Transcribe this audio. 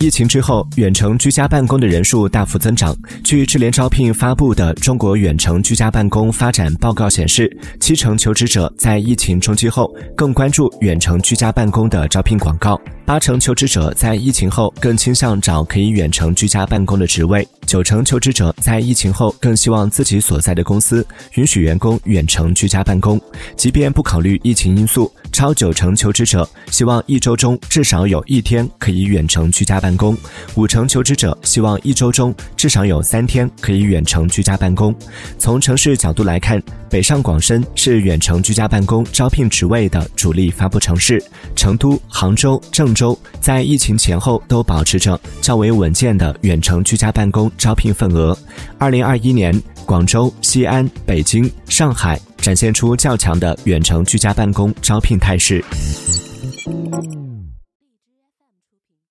疫情之后，远程居家办公的人数大幅增长。据智联招聘发布的《中国远程居家办公发展报告》显示，七成求职者在疫情冲击后更关注远程居家办公的招聘广告。八成求职者在疫情后更倾向找可以远程居家办公的职位，九成求职者在疫情后更希望自己所在的公司允许员工远程居家办公，即便不考虑疫情因素，超九成求职者希望一周中至少有一天可以远程居家办公，五成求职者希望一周中至少有三天可以远程居家办公。从城市角度来看，北上广深是远程居家办公招聘职位的主力发布城市，成都、杭州、郑。州在疫情前后都保持着较为稳健的远程居家办公招聘份额。二零二一年，广州、西安、北京、上海展现出较强的远程居家办公招聘态势。